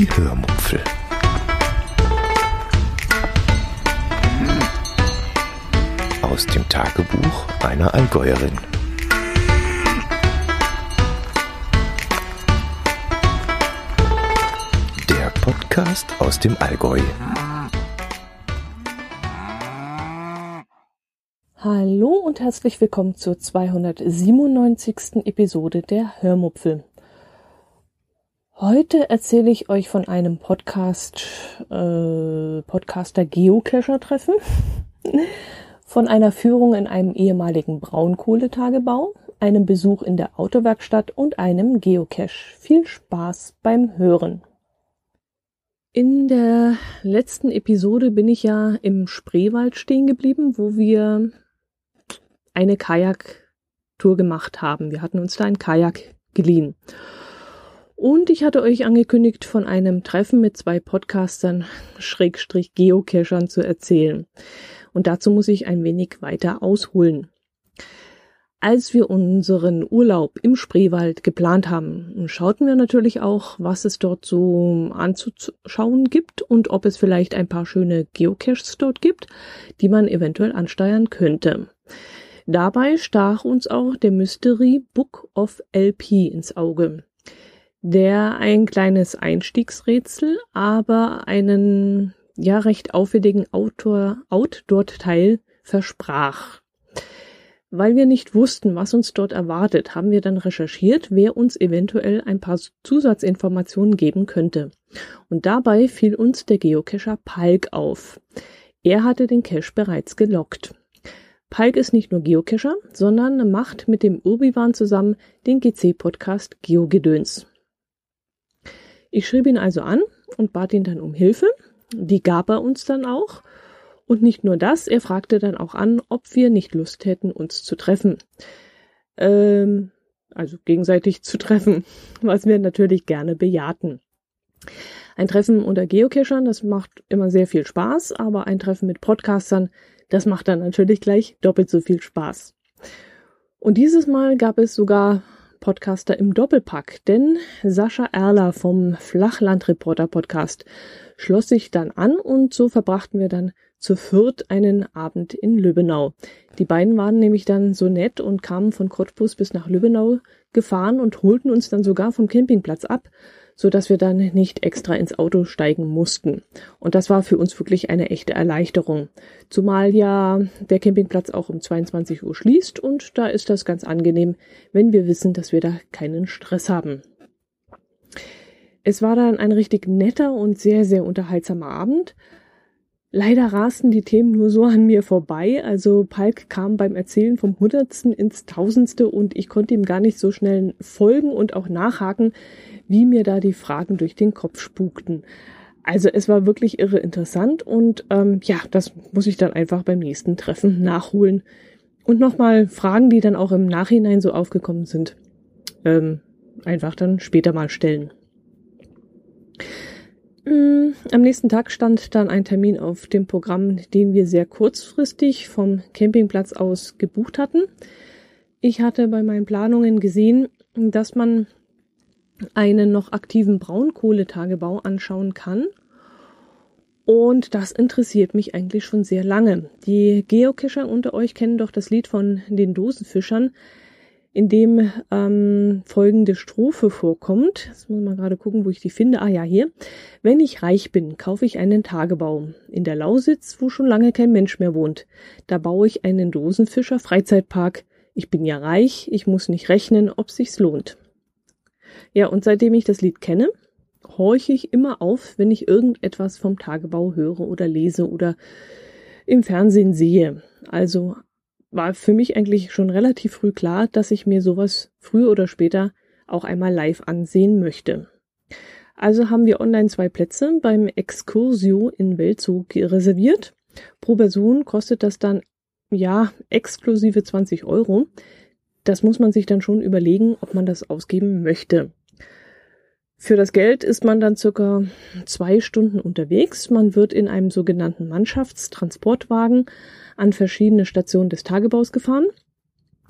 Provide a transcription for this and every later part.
Die Hörmupfel. Aus dem Tagebuch einer Allgäuerin. Der Podcast aus dem Allgäu. Hallo und herzlich willkommen zur 297. Episode der Hörmupfel. Heute erzähle ich euch von einem Podcast, äh, Podcaster Geocacher-Treffen, von einer Führung in einem ehemaligen Braunkohletagebau, einem Besuch in der Autowerkstatt und einem Geocache. Viel Spaß beim Hören. In der letzten Episode bin ich ja im Spreewald stehen geblieben, wo wir eine Kajaktour gemacht haben. Wir hatten uns da ein Kajak geliehen. Und ich hatte euch angekündigt, von einem Treffen mit zwei Podcastern, Schrägstrich Geocachern zu erzählen. Und dazu muss ich ein wenig weiter ausholen. Als wir unseren Urlaub im Spreewald geplant haben, schauten wir natürlich auch, was es dort so anzuschauen gibt und ob es vielleicht ein paar schöne Geocaches dort gibt, die man eventuell ansteuern könnte. Dabei stach uns auch der Mystery Book of LP ins Auge der ein kleines Einstiegsrätsel, aber einen ja recht aufwendigen Outdoor-Teil versprach. Weil wir nicht wussten, was uns dort erwartet, haben wir dann recherchiert, wer uns eventuell ein paar Zusatzinformationen geben könnte. Und dabei fiel uns der Geocacher Palk auf. Er hatte den Cache bereits gelockt. Palk ist nicht nur Geocacher, sondern macht mit dem Urbiwan zusammen den GC-Podcast GeoGedöns. Ich schrieb ihn also an und bat ihn dann um Hilfe. Die gab er uns dann auch. Und nicht nur das, er fragte dann auch an, ob wir nicht Lust hätten, uns zu treffen. Ähm, also gegenseitig zu treffen, was wir natürlich gerne bejahten. Ein Treffen unter Geocachern, das macht immer sehr viel Spaß, aber ein Treffen mit Podcastern, das macht dann natürlich gleich doppelt so viel Spaß. Und dieses Mal gab es sogar Podcaster im Doppelpack, denn Sascha Erler vom Flachlandreporter Podcast schloss sich dann an und so verbrachten wir dann zu viert einen Abend in Lübbenau. Die beiden waren nämlich dann so nett und kamen von Cottbus bis nach Lübbenau gefahren und holten uns dann sogar vom Campingplatz ab, so dass wir dann nicht extra ins Auto steigen mussten. Und das war für uns wirklich eine echte Erleichterung. Zumal ja der Campingplatz auch um 22 Uhr schließt und da ist das ganz angenehm, wenn wir wissen, dass wir da keinen Stress haben. Es war dann ein richtig netter und sehr, sehr unterhaltsamer Abend. Leider rasten die Themen nur so an mir vorbei. Also Palk kam beim Erzählen vom Hundertsten ins Tausendste und ich konnte ihm gar nicht so schnell folgen und auch nachhaken, wie mir da die Fragen durch den Kopf spukten. Also es war wirklich irre interessant und ähm, ja, das muss ich dann einfach beim nächsten Treffen nachholen und nochmal Fragen, die dann auch im Nachhinein so aufgekommen sind, ähm, einfach dann später mal stellen. Mm, am nächsten Tag stand dann ein Termin auf dem Programm, den wir sehr kurzfristig vom Campingplatz aus gebucht hatten. Ich hatte bei meinen Planungen gesehen, dass man einen noch aktiven Braunkohletagebau anschauen kann. Und das interessiert mich eigentlich schon sehr lange. Die Geocacher unter euch kennen doch das Lied von den Dosenfischern, in dem ähm, folgende Strophe vorkommt. Jetzt muss man gerade gucken, wo ich die finde. Ah ja, hier. Wenn ich reich bin, kaufe ich einen Tagebau. In der Lausitz, wo schon lange kein Mensch mehr wohnt. Da baue ich einen Dosenfischer Freizeitpark. Ich bin ja reich, ich muss nicht rechnen, ob sich's lohnt. Ja, und seitdem ich das Lied kenne, horche ich immer auf, wenn ich irgendetwas vom Tagebau höre oder lese oder im Fernsehen sehe. Also war für mich eigentlich schon relativ früh klar, dass ich mir sowas früher oder später auch einmal live ansehen möchte. Also haben wir online zwei Plätze beim Excursio in Weltzug reserviert. Pro Person kostet das dann, ja, exklusive 20 Euro. Das muss man sich dann schon überlegen, ob man das ausgeben möchte. Für das Geld ist man dann circa zwei Stunden unterwegs. Man wird in einem sogenannten Mannschaftstransportwagen an verschiedene Stationen des Tagebaus gefahren.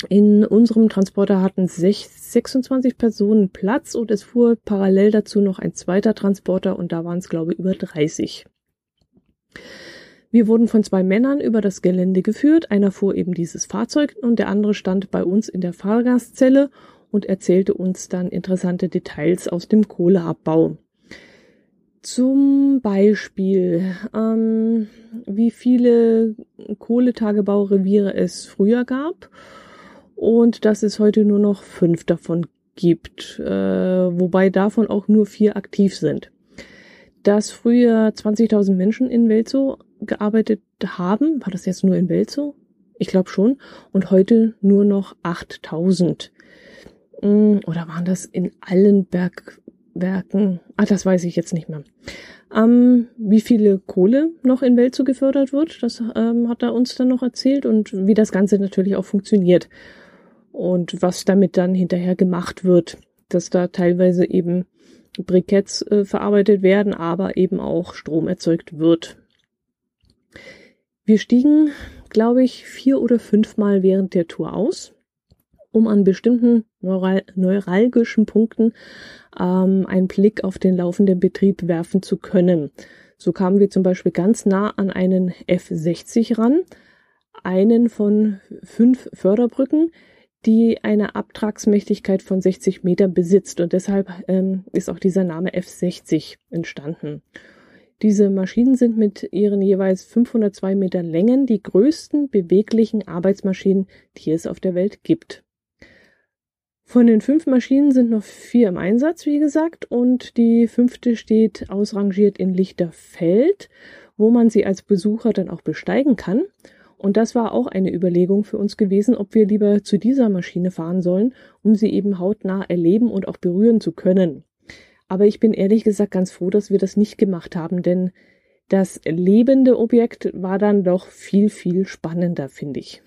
In unserem Transporter hatten 26 Personen Platz und es fuhr parallel dazu noch ein zweiter Transporter und da waren es, glaube ich, über 30. Wir wurden von zwei Männern über das Gelände geführt. Einer fuhr eben dieses Fahrzeug und der andere stand bei uns in der Fahrgastzelle und erzählte uns dann interessante Details aus dem Kohleabbau. Zum Beispiel, ähm, wie viele Kohletagebaureviere es früher gab und dass es heute nur noch fünf davon gibt, äh, wobei davon auch nur vier aktiv sind. Dass früher 20.000 Menschen in Welzow gearbeitet haben, war das jetzt nur in Welzow? Ich glaube schon. Und heute nur noch 8.000. Mm, oder waren das in allen Berg Werken. Ah, das weiß ich jetzt nicht mehr. Ähm, wie viele Kohle noch in Welt gefördert wird, das ähm, hat er uns dann noch erzählt und wie das Ganze natürlich auch funktioniert. Und was damit dann hinterher gemacht wird, dass da teilweise eben Briketts äh, verarbeitet werden, aber eben auch Strom erzeugt wird. Wir stiegen, glaube ich, vier oder fünfmal während der Tour aus um an bestimmten neural neuralgischen Punkten ähm, einen Blick auf den laufenden Betrieb werfen zu können. So kamen wir zum Beispiel ganz nah an einen F60 ran, einen von fünf Förderbrücken, die eine Abtragsmächtigkeit von 60 Meter besitzt und deshalb ähm, ist auch dieser Name F60 entstanden. Diese Maschinen sind mit ihren jeweils 502 Metern Längen die größten beweglichen Arbeitsmaschinen, die es auf der Welt gibt. Von den fünf Maschinen sind noch vier im Einsatz, wie gesagt, und die fünfte steht ausrangiert in Lichterfeld, wo man sie als Besucher dann auch besteigen kann. Und das war auch eine Überlegung für uns gewesen, ob wir lieber zu dieser Maschine fahren sollen, um sie eben hautnah erleben und auch berühren zu können. Aber ich bin ehrlich gesagt ganz froh, dass wir das nicht gemacht haben, denn das lebende Objekt war dann doch viel, viel spannender, finde ich.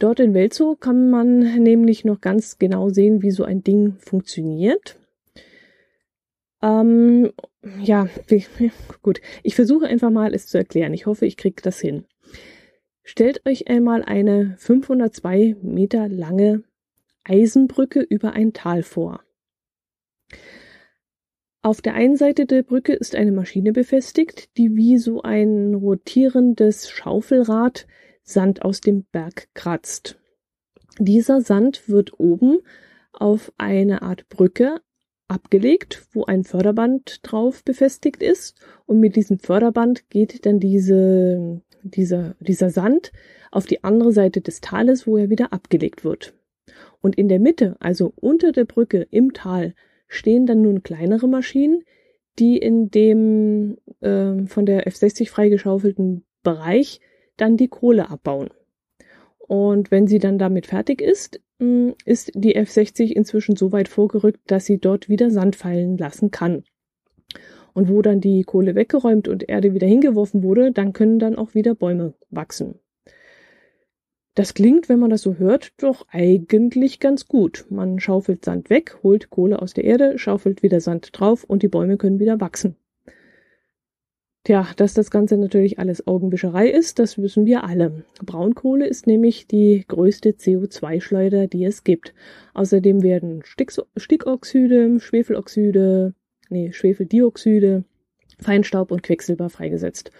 Dort in Welzow kann man nämlich noch ganz genau sehen, wie so ein Ding funktioniert. Ähm, ja, gut. Ich versuche einfach mal, es zu erklären. Ich hoffe, ich kriege das hin. Stellt euch einmal eine 502 Meter lange Eisenbrücke über ein Tal vor. Auf der einen Seite der Brücke ist eine Maschine befestigt, die wie so ein rotierendes Schaufelrad Sand aus dem Berg kratzt. Dieser Sand wird oben auf eine Art Brücke abgelegt, wo ein Förderband drauf befestigt ist. Und mit diesem Förderband geht dann diese, dieser, dieser Sand auf die andere Seite des Tales, wo er wieder abgelegt wird. Und in der Mitte, also unter der Brücke im Tal, stehen dann nun kleinere Maschinen, die in dem äh, von der F60 freigeschaufelten Bereich dann die Kohle abbauen. Und wenn sie dann damit fertig ist, mm, ist die F60 inzwischen so weit vorgerückt, dass sie dort wieder Sand fallen lassen kann. Und wo dann die Kohle weggeräumt und Erde wieder hingeworfen wurde, dann können dann auch wieder Bäume wachsen. Das klingt, wenn man das so hört, doch eigentlich ganz gut. Man schaufelt Sand weg, holt Kohle aus der Erde, schaufelt wieder Sand drauf und die Bäume können wieder wachsen. Tja, dass das Ganze natürlich alles Augenwischerei ist, das wissen wir alle. Braunkohle ist nämlich die größte CO2-Schleuder, die es gibt. Außerdem werden Stickoxide, Schwefeloxide, nee, Schwefeldioxide, Feinstaub und Quecksilber freigesetzt.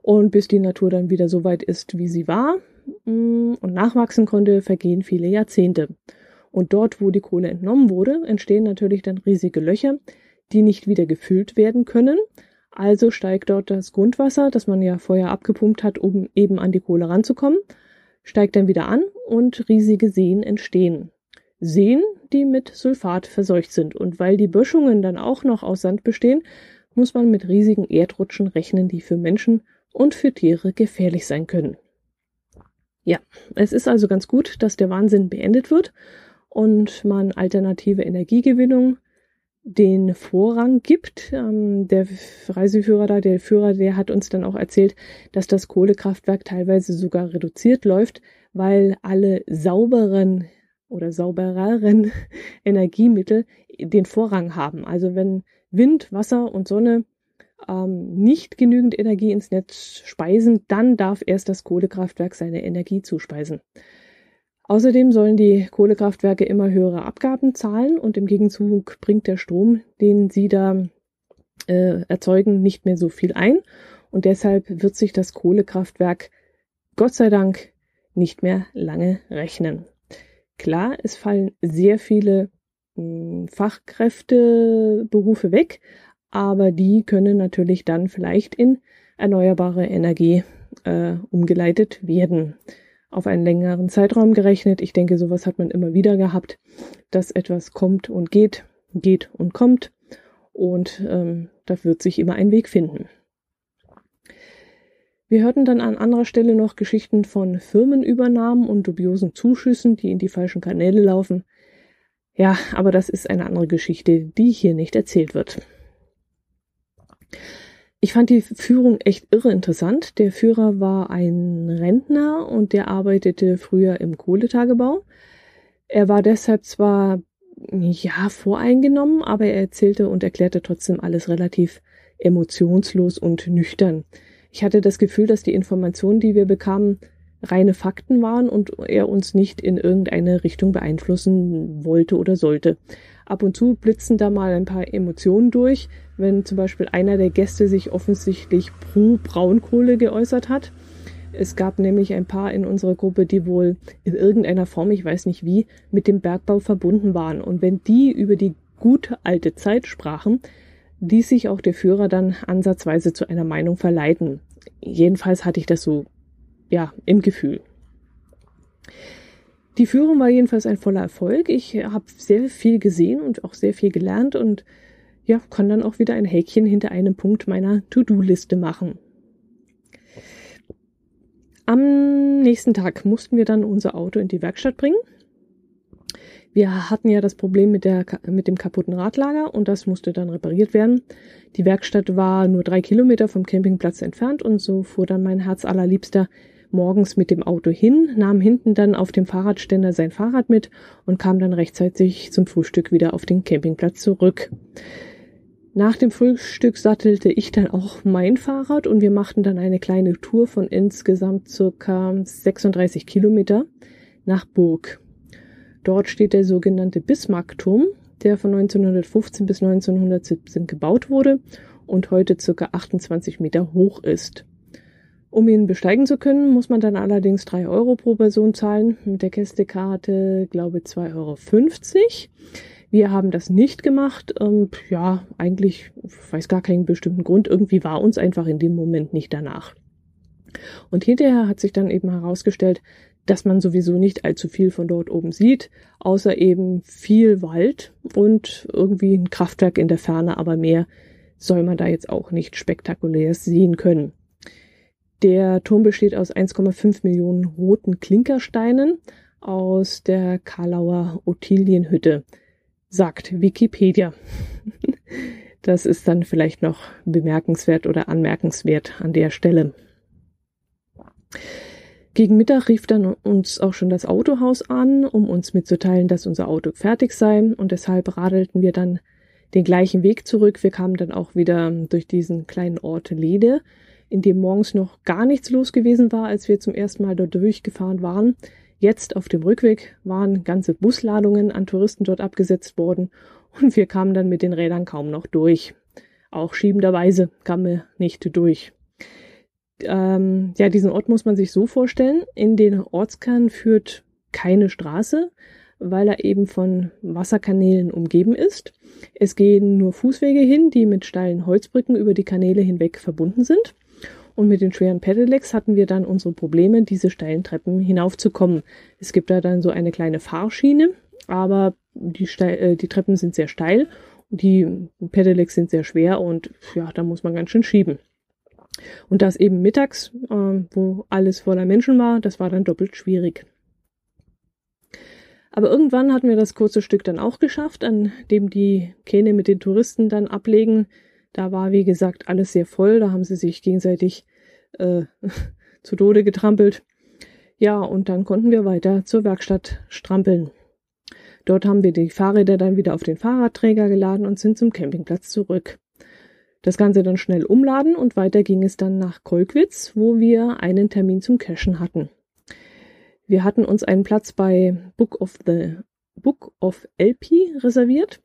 Und bis die Natur dann wieder so weit ist, wie sie war mm, und nachwachsen konnte, vergehen viele Jahrzehnte. Und dort, wo die Kohle entnommen wurde, entstehen natürlich dann riesige Löcher, die nicht wieder gefüllt werden können, also steigt dort das Grundwasser, das man ja vorher abgepumpt hat, um eben an die Kohle ranzukommen, steigt dann wieder an und riesige Seen entstehen. Seen, die mit Sulfat verseucht sind. Und weil die Böschungen dann auch noch aus Sand bestehen, muss man mit riesigen Erdrutschen rechnen, die für Menschen und für Tiere gefährlich sein können. Ja, es ist also ganz gut, dass der Wahnsinn beendet wird und man alternative Energiegewinnung den Vorrang gibt. Ähm, der Reiseführer da, der Führer, der hat uns dann auch erzählt, dass das Kohlekraftwerk teilweise sogar reduziert läuft, weil alle sauberen oder saubereren Energiemittel den Vorrang haben. Also wenn Wind, Wasser und Sonne ähm, nicht genügend Energie ins Netz speisen, dann darf erst das Kohlekraftwerk seine Energie zuspeisen. Außerdem sollen die Kohlekraftwerke immer höhere Abgaben zahlen und im Gegenzug bringt der Strom, den sie da äh, erzeugen, nicht mehr so viel ein. Und deshalb wird sich das Kohlekraftwerk Gott sei Dank nicht mehr lange rechnen. Klar, es fallen sehr viele mh, hm, Fachkräfteberufe weg, aber die können natürlich dann vielleicht in erneuerbare Energie äh, umgeleitet werden auf einen längeren Zeitraum gerechnet. Ich denke, sowas hat man immer wieder gehabt, dass etwas kommt und geht, geht und kommt. Und ähm, da wird sich immer ein Weg finden. Wir hörten dann an anderer Stelle noch Geschichten von Firmenübernahmen und dubiosen Zuschüssen, die in die falschen Kanäle laufen. Ja, aber das ist eine andere Geschichte, die hier nicht erzählt wird. Ich fand die Führung echt irre interessant. Der Führer war ein Rentner und der arbeitete früher im Kohletagebau. Er war deshalb zwar ja voreingenommen, aber er erzählte und erklärte trotzdem alles relativ emotionslos und nüchtern. Ich hatte das Gefühl, dass die Informationen, die wir bekamen, reine Fakten waren und er uns nicht in irgendeine Richtung beeinflussen wollte oder sollte. Ab und zu blitzen da mal ein paar Emotionen durch, wenn zum Beispiel einer der Gäste sich offensichtlich pro Braunkohle geäußert hat. Es gab nämlich ein paar in unserer Gruppe, die wohl in irgendeiner Form, ich weiß nicht wie, mit dem Bergbau verbunden waren. Und wenn die über die gute alte Zeit sprachen, ließ sich auch der Führer dann ansatzweise zu einer Meinung verleiten. Jedenfalls hatte ich das so, ja, im Gefühl. Die Führung war jedenfalls ein voller Erfolg. Ich habe sehr viel gesehen und auch sehr viel gelernt und ja, kann dann auch wieder ein Häkchen hinter einem Punkt meiner To-Do-Liste machen. Am nächsten Tag mussten wir dann unser Auto in die Werkstatt bringen. Wir hatten ja das Problem mit, der, mit dem kaputten Radlager und das musste dann repariert werden. Die Werkstatt war nur drei Kilometer vom Campingplatz entfernt und so fuhr dann mein Herz allerliebster morgens mit dem Auto hin, nahm hinten dann auf dem Fahrradständer sein Fahrrad mit und kam dann rechtzeitig zum Frühstück wieder auf den Campingplatz zurück. Nach dem Frühstück sattelte ich dann auch mein Fahrrad und wir machten dann eine kleine Tour von insgesamt circa 36 Kilometer nach Burg. Dort steht der sogenannte Bismarckturm, der von 1915 bis 1917 gebaut wurde und heute circa 28 Meter hoch ist. Um ihn besteigen zu können, muss man dann allerdings drei Euro pro Person zahlen. Mit der Gästekarte, glaube 2,50 Euro. Wir haben das nicht gemacht. Ähm, ja, eigentlich, ich weiß gar keinen bestimmten Grund. Irgendwie war uns einfach in dem Moment nicht danach. Und hinterher hat sich dann eben herausgestellt, dass man sowieso nicht allzu viel von dort oben sieht, außer eben viel Wald und irgendwie ein Kraftwerk in der Ferne, aber mehr soll man da jetzt auch nicht spektakulär sehen können. Der Turm besteht aus 1,5 Millionen roten Klinkersteinen aus der Karlauer Ottilienhütte, sagt Wikipedia. Das ist dann vielleicht noch bemerkenswert oder anmerkenswert an der Stelle. Gegen Mittag rief dann uns auch schon das Autohaus an, um uns mitzuteilen, dass unser Auto fertig sei und deshalb radelten wir dann den gleichen Weg zurück. Wir kamen dann auch wieder durch diesen kleinen Ort Lede, in dem morgens noch gar nichts los gewesen war, als wir zum ersten Mal dort durchgefahren waren. Jetzt auf dem Rückweg waren ganze Busladungen an Touristen dort abgesetzt worden und wir kamen dann mit den Rädern kaum noch durch. Auch schiebenderweise kamen wir nicht durch. Ähm, ja, diesen Ort muss man sich so vorstellen. In den Ortskern führt keine Straße, weil er eben von Wasserkanälen umgeben ist. Es gehen nur Fußwege hin, die mit steilen Holzbrücken über die Kanäle hinweg verbunden sind. Und mit den schweren Pedelecs hatten wir dann unsere Probleme, diese steilen Treppen hinaufzukommen. Es gibt da dann so eine kleine Fahrschiene, aber die, Steil, äh, die Treppen sind sehr steil, die Pedelecs sind sehr schwer und ja, da muss man ganz schön schieben. Und das eben mittags, äh, wo alles voller Menschen war, das war dann doppelt schwierig. Aber irgendwann hatten wir das kurze Stück dann auch geschafft, an dem die Kähne mit den Touristen dann ablegen. Da war, wie gesagt, alles sehr voll. Da haben sie sich gegenseitig äh, zu Tode getrampelt. Ja, und dann konnten wir weiter zur Werkstatt strampeln. Dort haben wir die Fahrräder dann wieder auf den Fahrradträger geladen und sind zum Campingplatz zurück. Das Ganze dann schnell umladen und weiter ging es dann nach Kolkwitz, wo wir einen Termin zum Cashen hatten. Wir hatten uns einen Platz bei Book of the Book of LP reserviert.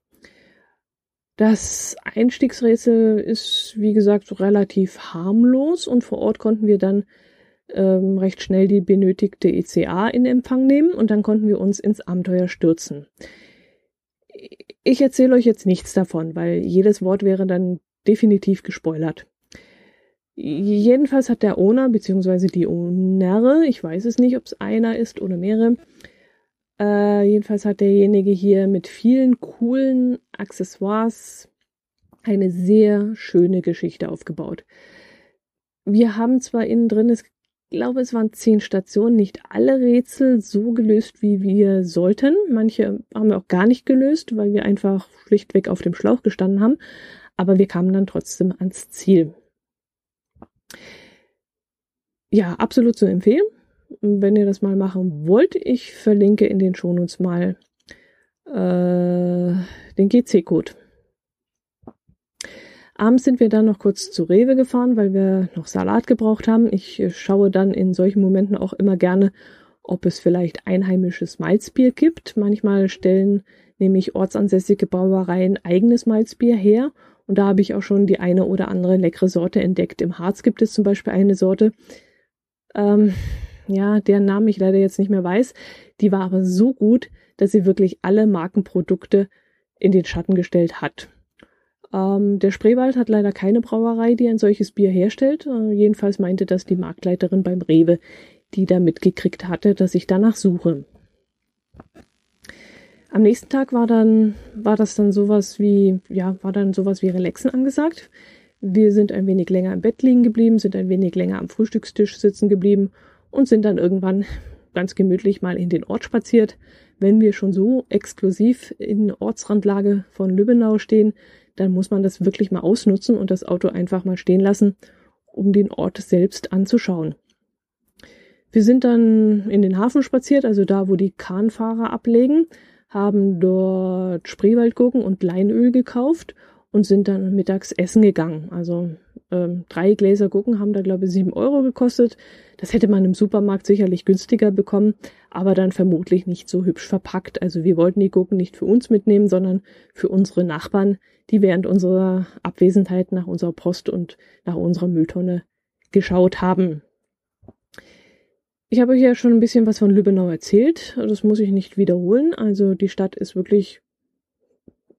Das Einstiegsrätsel ist, wie gesagt, relativ harmlos und vor Ort konnten wir dann ähm, recht schnell die benötigte ECA in Empfang nehmen und dann konnten wir uns ins Abenteuer stürzen. Ich erzähle euch jetzt nichts davon, weil jedes Wort wäre dann definitiv gespoilert. Jedenfalls hat der Owner bzw. die Owner, ich weiß es nicht, ob es einer ist oder mehrere, äh, jedenfalls hat derjenige hier mit vielen coolen Accessoires eine sehr schöne Geschichte aufgebaut. Wir haben zwar innen drin, ich glaube, es waren zehn Stationen, nicht alle Rätsel so gelöst, wie wir sollten. Manche haben wir auch gar nicht gelöst, weil wir einfach schlichtweg auf dem Schlauch gestanden haben. Aber wir kamen dann trotzdem ans Ziel. Ja, absolut zu empfehlen wenn ihr das mal machen wollt, ich verlinke in den Shownotes mal äh, den GC-Code. Abends sind wir dann noch kurz zu Rewe gefahren, weil wir noch Salat gebraucht haben. Ich schaue dann in solchen Momenten auch immer gerne, ob es vielleicht einheimisches Malzbier gibt. Manchmal stellen nämlich ortsansässige Brauereien eigenes Malzbier her. Und da habe ich auch schon die eine oder andere leckere Sorte entdeckt. Im Harz gibt es zum Beispiel eine Sorte. Ähm, ja, deren Namen ich leider jetzt nicht mehr weiß. Die war aber so gut, dass sie wirklich alle Markenprodukte in den Schatten gestellt hat. Ähm, der Spreewald hat leider keine Brauerei, die ein solches Bier herstellt. Äh, jedenfalls meinte das die Marktleiterin beim Rewe, die da mitgekriegt hatte, dass ich danach suche. Am nächsten Tag war dann, war das dann sowas wie, ja, war dann sowas wie Relaxen angesagt. Wir sind ein wenig länger im Bett liegen geblieben, sind ein wenig länger am Frühstückstisch sitzen geblieben und sind dann irgendwann ganz gemütlich mal in den Ort spaziert. Wenn wir schon so exklusiv in Ortsrandlage von Lübbenau stehen, dann muss man das wirklich mal ausnutzen und das Auto einfach mal stehen lassen, um den Ort selbst anzuschauen. Wir sind dann in den Hafen spaziert, also da, wo die Kahnfahrer ablegen, haben dort Spreewaldgurken und Leinöl gekauft und sind dann mittags essen gegangen. Also ähm, drei Gläser Gurken haben da, glaube ich, sieben Euro gekostet. Das hätte man im Supermarkt sicherlich günstiger bekommen, aber dann vermutlich nicht so hübsch verpackt. Also wir wollten die Gurken nicht für uns mitnehmen, sondern für unsere Nachbarn, die während unserer Abwesenheit nach unserer Post und nach unserer Mülltonne geschaut haben. Ich habe euch ja schon ein bisschen was von Lübbenau erzählt. Das muss ich nicht wiederholen. Also die Stadt ist wirklich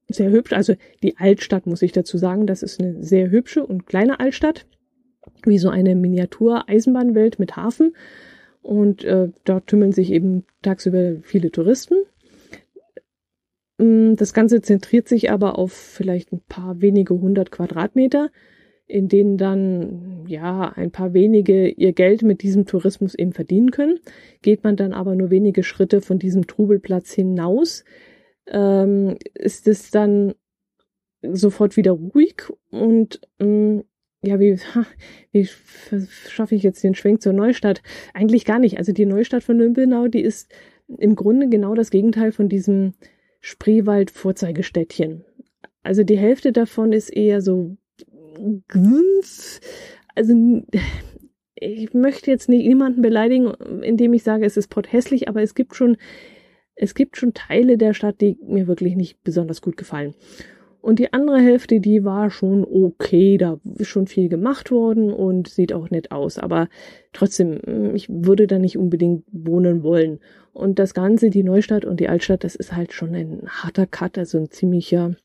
sehr hübsch. Also die Altstadt muss ich dazu sagen, das ist eine sehr hübsche und kleine Altstadt, wie so eine Miniatur-Eisenbahnwelt mit Hafen. Und äh, dort tümmeln sich eben tagsüber viele Touristen. Mm, das Ganze zentriert sich aber auf vielleicht ein paar wenige hundert Quadratmeter, in denen dann ja ein paar wenige ihr Geld mit diesem Tourismus eben verdienen können. Geht man dann aber nur wenige Schritte von diesem Trubelplatz hinaus, ähm, ist es dann sofort wieder ruhig und ähm, ja, wie, wie schaffe ich jetzt den Schwenk zur Neustadt? Eigentlich gar nicht. Also die Neustadt von Nürnberg, die ist im Grunde genau das Gegenteil von diesem Spreewald-Vorzeigestädtchen. Also die Hälfte davon ist eher so, also ich möchte jetzt nicht niemanden beleidigen, indem ich sage, es ist potthässlich, aber es gibt schon es gibt schon Teile der Stadt, die mir wirklich nicht besonders gut gefallen. Und die andere Hälfte, die war schon okay, da ist schon viel gemacht worden und sieht auch nett aus. Aber trotzdem, mm, ich würde da nicht unbedingt wohnen wollen. Und das Ganze, die Neustadt und die Altstadt, das ist halt schon ein harter Cut, also ein ziemlicher,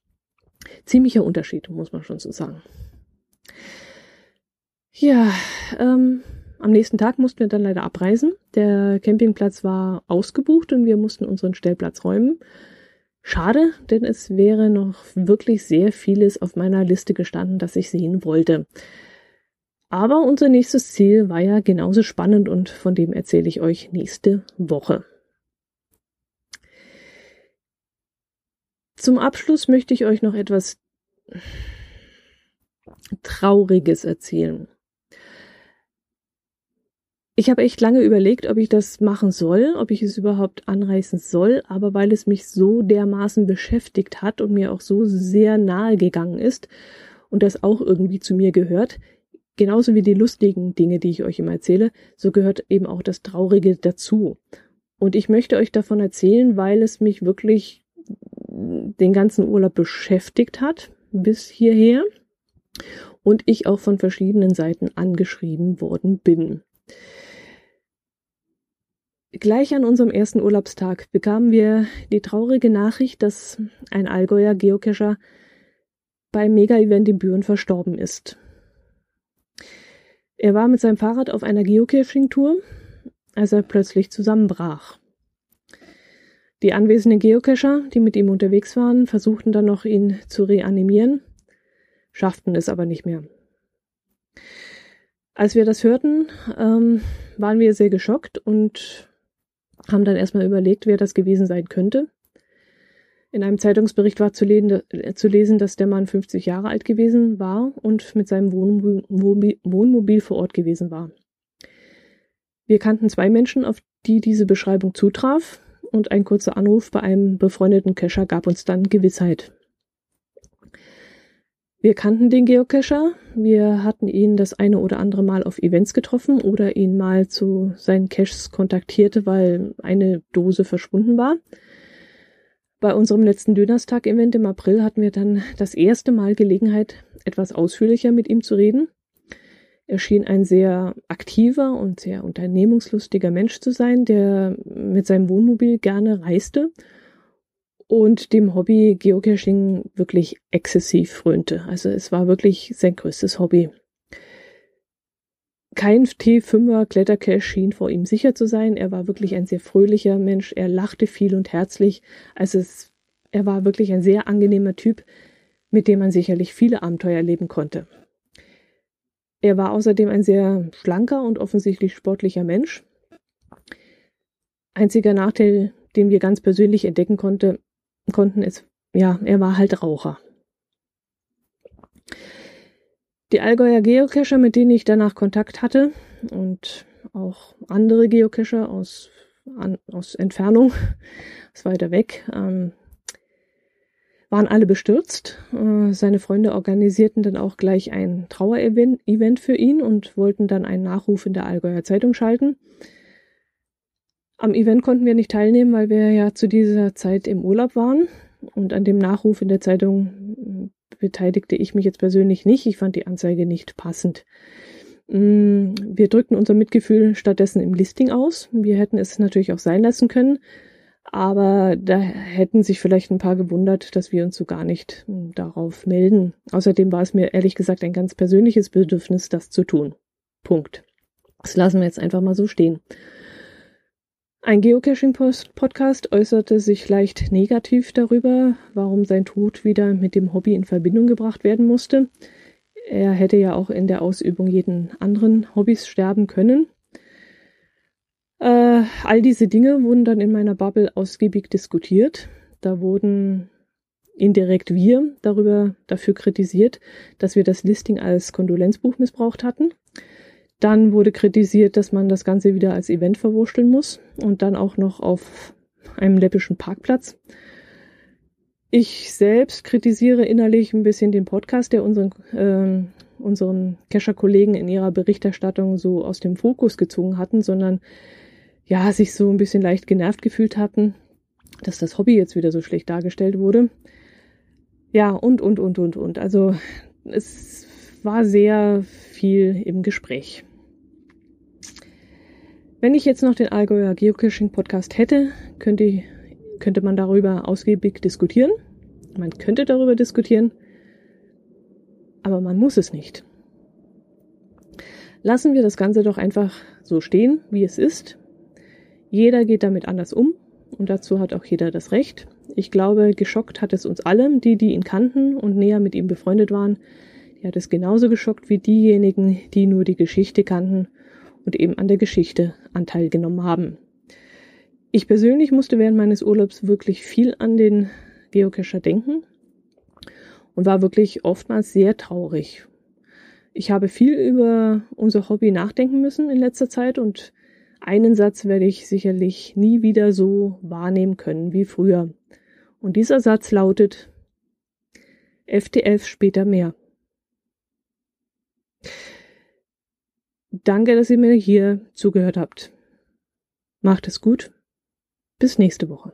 ziemlicher Unterschied, muss man schon so sagen. Ja, ähm, am nächsten Tag mussten wir dann leider abreisen. Der Campingplatz war ausgebucht und wir mussten unseren Stellplatz räumen. Schade, denn es wäre noch wirklich sehr vieles auf meiner Liste gestanden, das ich sehen wollte. Aber unser nächstes Ziel war ja genauso spannend und von dem erzähle ich euch nächste Woche. Zum Abschluss möchte ich euch noch etwas Trauriges erzählen. Ich habe echt lange überlegt, ob ich das machen soll, ob ich es überhaupt anreißen soll, aber weil es mich so dermaßen beschäftigt hat und mir auch so sehr nahe gegangen ist und das auch irgendwie zu mir gehört, genauso wie die lustigen Dinge, die ich euch immer erzähle, so gehört eben auch das Traurige dazu. Und ich möchte euch davon erzählen, weil es mich wirklich den ganzen Urlaub beschäftigt hat bis hierher und ich auch von verschiedenen Seiten angeschrieben worden bin. Gleich an unserem ersten Urlaubstag bekamen wir die traurige Nachricht, dass ein Allgäuer Geocacher beim Mega-Event in Büren verstorben ist. Er war mit seinem Fahrrad auf einer Geocaching-Tour, als er plötzlich zusammenbrach. Die anwesenden Geocacher, die mit ihm unterwegs waren, versuchten dann noch, ihn zu reanimieren, schafften es aber nicht mehr. Als wir das hörten, ähm, waren wir sehr geschockt und haben dann erstmal überlegt, wer das gewesen sein könnte. In einem Zeitungsbericht war zu, lesen, dass der Mann 50 Jahre alt gewesen war und mit seinem Wohnmobil, Wohnmobil vor Ort gewesen war. Wir kannten zwei Menschen, auf die diese Beschreibung zutraf, und ein kurzer Anruf bei einem befreundeten Cacher gab uns dann Gewissheit. Wir kannten den Geocacher, wir hatten ihn das eine oder andere Mal auf Events getroffen oder ihn mal zu seinen Caches kontaktierte, weil eine Dose verschwunden war. Bei unserem letzten Dönerstag-Event im April hatten wir dann das erste Mal Gelegenheit, etwas ausführlicher mit ihm zu reden. Er schien ein sehr aktiver und sehr unternehmungslustiger Mensch zu sein, der mit seinem Wohnmobil gerne reiste und dem Hobby Geocaching wirklich exzessiv frönte. Also es war wirklich sein größtes Hobby. Kein T5er Klettercache schien vor ihm sicher zu sein. Er war wirklich ein sehr fröhlicher Mensch. Er lachte viel und herzlich. Also es, er war wirklich ein sehr angenehmer Typ, mit dem man sicherlich viele Abenteuer erleben konnte. Er war außerdem ein sehr schlanker und offensichtlich sportlicher Mensch. Einziger Nachteil, den wir ganz persönlich entdecken konnte, konnten, es, ja, er war halt Raucher. Die Allgäuer Geocacher, mit denen ich danach Kontakt hatte und auch andere Geocacher aus, an, aus Entfernung, aus weiter weg, ähm, waren alle bestürzt. Äh, seine Freunde organisierten dann auch gleich ein Trauerevent für ihn und wollten dann einen Nachruf in der Allgäuer Zeitung schalten. Am Event konnten wir nicht teilnehmen, weil wir ja zu dieser Zeit im Urlaub waren. Und an dem Nachruf in der Zeitung beteiligte ich mich jetzt persönlich nicht. Ich fand die Anzeige nicht passend. Mm, wir drückten unser Mitgefühl stattdessen im Listing aus. Wir hätten es natürlich auch sein lassen können. Aber da hätten sich vielleicht ein paar gewundert, dass wir uns so gar nicht darauf melden. Außerdem war es mir ehrlich gesagt ein ganz persönliches Bedürfnis, das zu tun. Punkt. Das lassen wir jetzt einfach mal so stehen. Ein Geocaching-Podcast äußerte sich leicht negativ darüber, warum sein Tod wieder mit dem Hobby in Verbindung gebracht werden musste. Er hätte ja auch in der Ausübung jeden anderen Hobbys sterben können. Äh, all diese Dinge wurden dann in meiner Bubble ausgiebig diskutiert. Da wurden indirekt wir darüber dafür kritisiert, dass wir das Listing als Kondolenzbuch missbraucht hatten. Dann wurde kritisiert, dass man das Ganze wieder als Event verwurschteln muss und dann auch noch auf einem läppischen Parkplatz. Ich selbst kritisiere innerlich ein bisschen den Podcast, der unseren, äh, unseren Kescher-Kollegen in ihrer Berichterstattung so aus dem Fokus gezogen hatten, sondern ja, sich so ein bisschen leicht genervt gefühlt hatten, dass das Hobby jetzt wieder so schlecht dargestellt wurde. Ja, und, und, und, und, und. Also es war sehr viel im Gespräch. Wenn ich jetzt noch den Allgäuer Geocaching Podcast hätte, könnte, könnte man darüber ausgiebig diskutieren. Man könnte darüber diskutieren, aber man muss es nicht. Lassen wir das Ganze doch einfach so stehen, wie es ist. Jeder geht damit anders um und dazu hat auch jeder das Recht. Ich glaube, geschockt hat es uns alle, die, die ihn kannten und näher mit ihm befreundet waren. Die hat es genauso geschockt wie diejenigen, die nur die Geschichte kannten und eben an der Geschichte Anteil genommen haben. Ich persönlich musste während meines Urlaubs wirklich viel an den Geocacher denken und war wirklich oftmals sehr traurig. Ich habe viel über unser Hobby nachdenken müssen in letzter Zeit und einen Satz werde ich sicherlich nie wieder so wahrnehmen können wie früher. Und dieser Satz lautet FTF später mehr. Danke, dass ihr mir hier zugehört habt. Macht es gut. Bis nächste Woche.